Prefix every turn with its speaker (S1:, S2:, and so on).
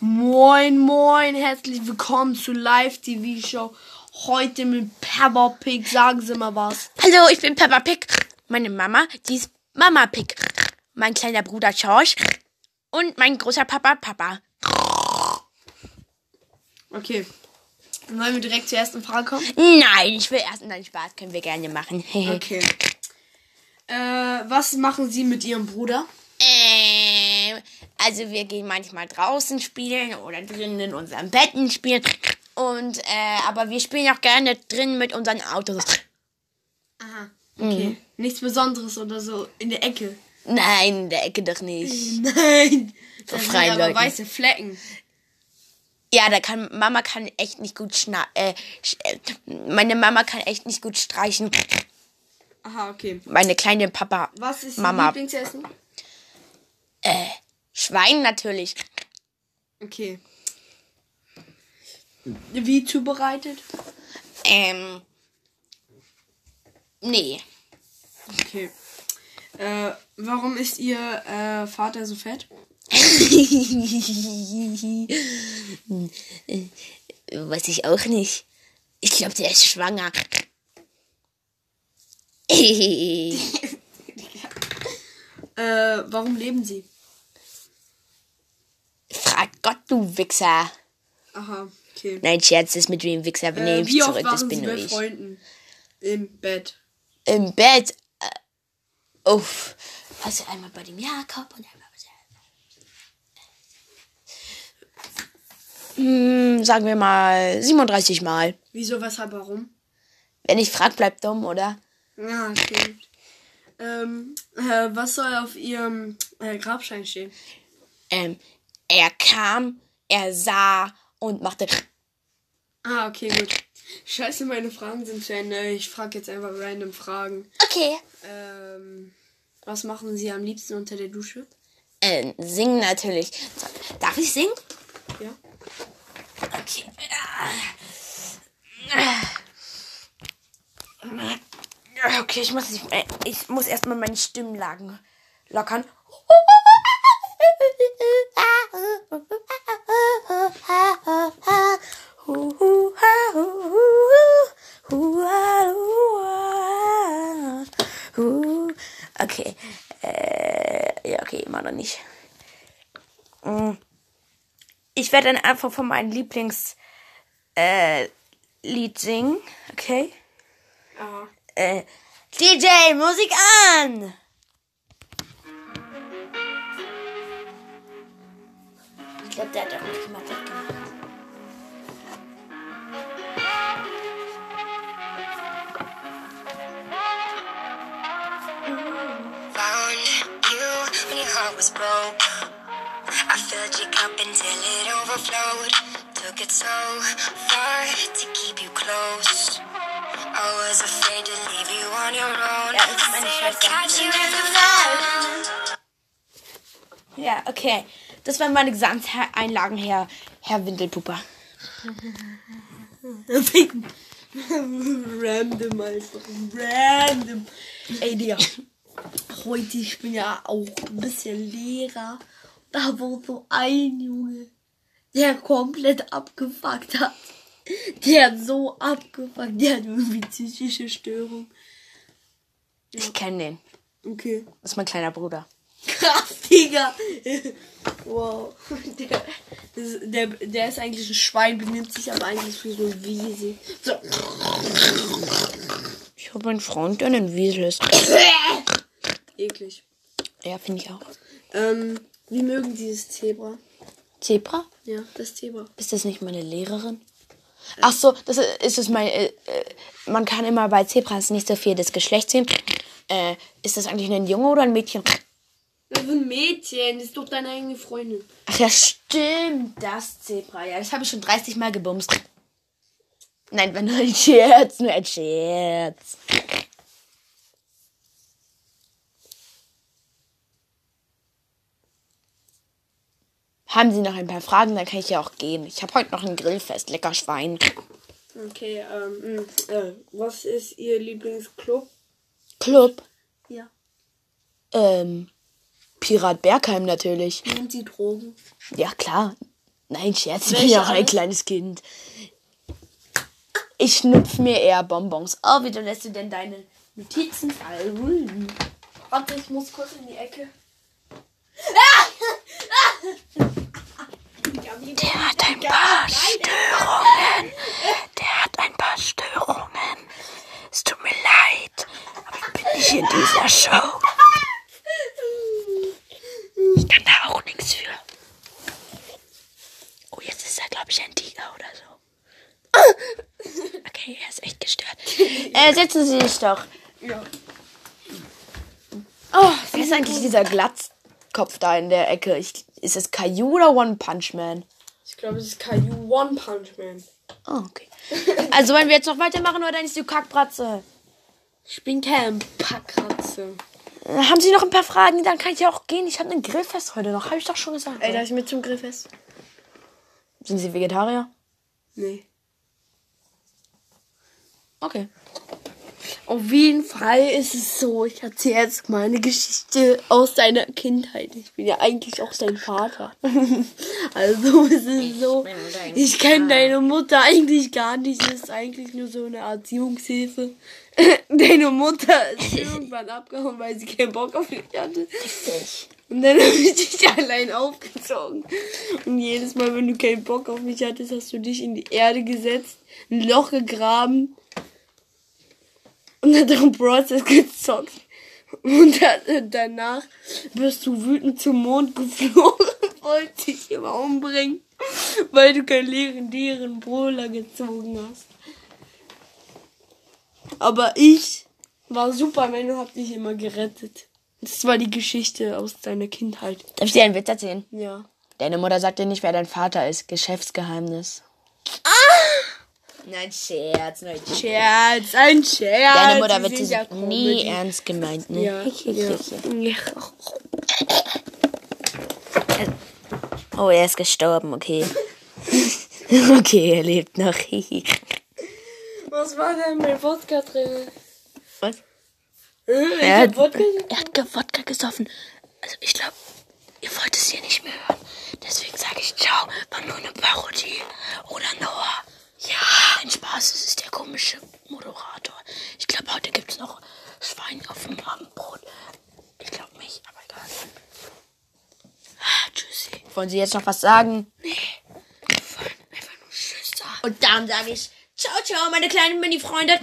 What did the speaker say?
S1: Moin, moin, herzlich willkommen zu Live TV Show. Heute mit Peppa Pig. Sagen Sie mal was.
S2: Hallo, ich bin Peppa Pig. Meine Mama, die ist Mama Pig. Mein kleiner Bruder George und mein großer Papa Papa.
S1: Okay. Wollen wir direkt zur ersten Frage kommen?
S2: Nein, ich will erst einen Spaß, können wir gerne machen.
S1: Okay. Äh, was machen Sie mit Ihrem Bruder?
S2: Ähm, also wir gehen manchmal draußen spielen oder drinnen in unseren Betten spielen. Und, äh, aber wir spielen auch gerne drinnen mit unseren Autos.
S1: Aha. Okay. Nichts Besonderes oder so in der Ecke.
S2: Nein, in der Ecke doch nicht.
S1: Nein. Da sind
S2: freien
S1: aber
S2: Leuten.
S1: weiße Flecken.
S2: Ja, da kann Mama kann echt nicht gut schna äh, äh, meine Mama kann echt nicht gut streichen.
S1: Aha, okay.
S2: Meine kleine Papa
S1: Was ist
S2: Mama
S1: Lieblingsessen?
S2: Schwein natürlich.
S1: Okay. Wie zubereitet?
S2: Ähm nee.
S1: Okay. Äh, warum ist Ihr äh, Vater so fett?
S2: Weiß ich auch nicht. Ich glaube, der ist schwanger.
S1: Äh, warum leben Sie?
S2: Frag Gott, du Wichser.
S1: Aha, okay.
S2: Nein, Scherz, das mit dem Wichser
S1: Äh,
S2: nehme ich zurück, das bin nur ich.
S1: Freunden? Im Bett.
S2: Im Bett. Äh, uff. Also einmal bei dem Jakob und einmal bei der. Hm, sagen wir mal 37 Mal.
S1: Wieso, weshalb, warum?
S2: Wenn ich frag, bleibt dumm, oder?
S1: Ja, stimmt. Ähm, äh, was soll auf Ihrem äh, Grabstein stehen?
S2: Ähm, er kam, er sah und machte.
S1: Ah, okay, gut. Scheiße, meine Fragen sind zu Ende. Ich frage jetzt einfach random Fragen.
S2: Okay.
S1: Ähm, was machen Sie am liebsten unter der Dusche?
S2: Äh, singen natürlich. Darf ich singen?
S1: Ja.
S2: Okay. Okay, ich muss, ich muss erstmal meine Stimmlagen lockern. Okay. Immer noch nicht. Mm. Ich werde dann einfach von meinem Lieblings äh, Lied singen, okay?
S1: Aha.
S2: Äh, DJ, Musik an! Ich glaube, der hat auch nicht gemacht.
S3: Heart was broke. I filled your cup until it overflowed. Took it so far to keep you close. I was afraid to leave you on your own.
S2: Ja, das ist meine Schwester.
S3: Catch you in the
S2: Ja, okay. Das waren meine Gesamteinlagen, Herr, Herr Windelpuppe.
S1: random einfach. Random. Ey, Digga. Heute, ich bin ja auch ein bisschen Lehrer. Da war so ein Junge, der komplett abgefuckt hat. Der hat so abgefuckt. Der hat irgendwie psychische Störung.
S2: Ich kenne den.
S1: Okay.
S2: Das ist mein kleiner Bruder.
S1: Krass, Digga. Wow. Der, das, der, der ist eigentlich ein Schwein, benimmt sich aber eigentlich wie so ein Wiese. So.
S2: Ich habe einen Freund, der ein Wiesel ist. Ja, finde ich auch.
S1: Ähm, wie mögen Sie das Zebra?
S2: Zebra?
S1: Ja, das Zebra.
S2: Ist das nicht meine Lehrerin? Ach so, das ist, ist es mein. Äh, äh, man kann immer bei Zebras nicht so viel das Geschlecht sehen. Äh, ist das eigentlich ein Junge oder ein Mädchen?
S1: Das ist ein Mädchen, das ist doch deine eigene Freundin.
S2: Ach ja, stimmt, das Zebra. Ja, das habe ich schon 30 Mal gebumst. Nein, war nur ein Scherz, nur ein Scherz. Haben Sie noch ein paar Fragen, dann kann ich ja auch gehen. Ich habe heute noch ein Grillfest, lecker Schwein.
S1: Okay, ähm, mh, äh, was ist Ihr Lieblingsclub?
S2: Club,
S1: Ja.
S2: ähm, Pirat Bergheim natürlich.
S1: Nehmen Sie Drogen?
S2: Ja, klar. Nein, Scherz, ich bin ja auch ein kleines Kind. Ich schnupf mir eher Bonbons. Oh, wie lässt du denn deine Notizen fallen?
S1: Warte, ich muss kurz in die Ecke.
S2: Der hat ein paar Störungen. Der hat ein paar Störungen. Es tut mir leid, aber ich bin nicht in dieser Show. Ich kann da auch nichts für. Oh, jetzt ist er, glaube ich, ein Tiger oder so. Okay, er ist echt gestört. Äh, setzen Sie sich doch.
S1: Ja.
S2: Oh, wer ist eigentlich dieser Glatzkopf da in der Ecke? Ich, ist es Caillou oder One Punch Man?
S1: Ich glaube, es ist Caillou One Punch Man.
S2: Oh, okay. Also wollen wir jetzt noch weitermachen oder ist die Kackbratze?
S1: Ich bin kein Packratze.
S2: Äh, Haben Sie noch ein paar Fragen? Dann kann ich ja auch gehen. Ich habe ein Grillfest heute noch. Habe ich doch schon gesagt.
S1: Ey, darf ich mit zum Grillfest?
S2: Sind Sie Vegetarier?
S1: Nee.
S2: Okay.
S1: Auf jeden Fall ist es so, ich erzähle jetzt mal eine Geschichte aus deiner Kindheit. Ich bin ja eigentlich auch dein Vater. also es ist so, ich kenne deine Mutter eigentlich gar nicht. Das ist eigentlich nur so eine Erziehungshilfe. deine Mutter ist irgendwann abgehauen, weil sie keinen Bock auf mich hatte. Und dann habe ich dich allein aufgezogen. Und jedes Mal, wenn du keinen Bock auf mich hattest, hast du dich in die Erde gesetzt, ein Loch gegraben und dann darum Process gezockt. Und dann, danach bist du wütend zum Mond geflogen und wolltest dich immer umbringen, weil du keinen legendären Brawler gezogen hast. Aber ich war Superman und hab dich immer gerettet. Das war die Geschichte aus deiner Kindheit.
S2: Darf ich dir einen Witz erzählen?
S1: Ja.
S2: Deine Mutter sagt dir nicht, wer dein Vater ist. Geschäftsgeheimnis.
S1: Ah!
S2: Nein, Scherz, nein,
S1: Scherz, ein Scherz.
S2: Deine Mutter wird
S1: ja
S2: nie
S1: Comedy.
S2: ernst gemeint, ne?
S1: Ja, ja.
S2: Oh, er ist gestorben, okay. okay, er lebt noch.
S1: Was war denn mit Wodka drin?
S2: Was?
S1: Äh,
S2: Er hat,
S1: Wodka
S2: er hat Wodka gesoffen. Also ich glaube, ihr wollt es hier nicht mehr hören. Deswegen sage ich ciao. War nur eine Parodie. Oder Noah. Ja, ein Spaß. Es ist der komische Moderator. Ich glaube, heute gibt es noch Schwein auf dem Abendbrot. Ich glaube nicht, aber egal. Ah, tschüssi. Wollen Sie jetzt noch was sagen? Nee. Wir wollen einfach nur Tschüss sagen. Und dann sage ich ciao, ciao, meine kleinen Mini-Freunde.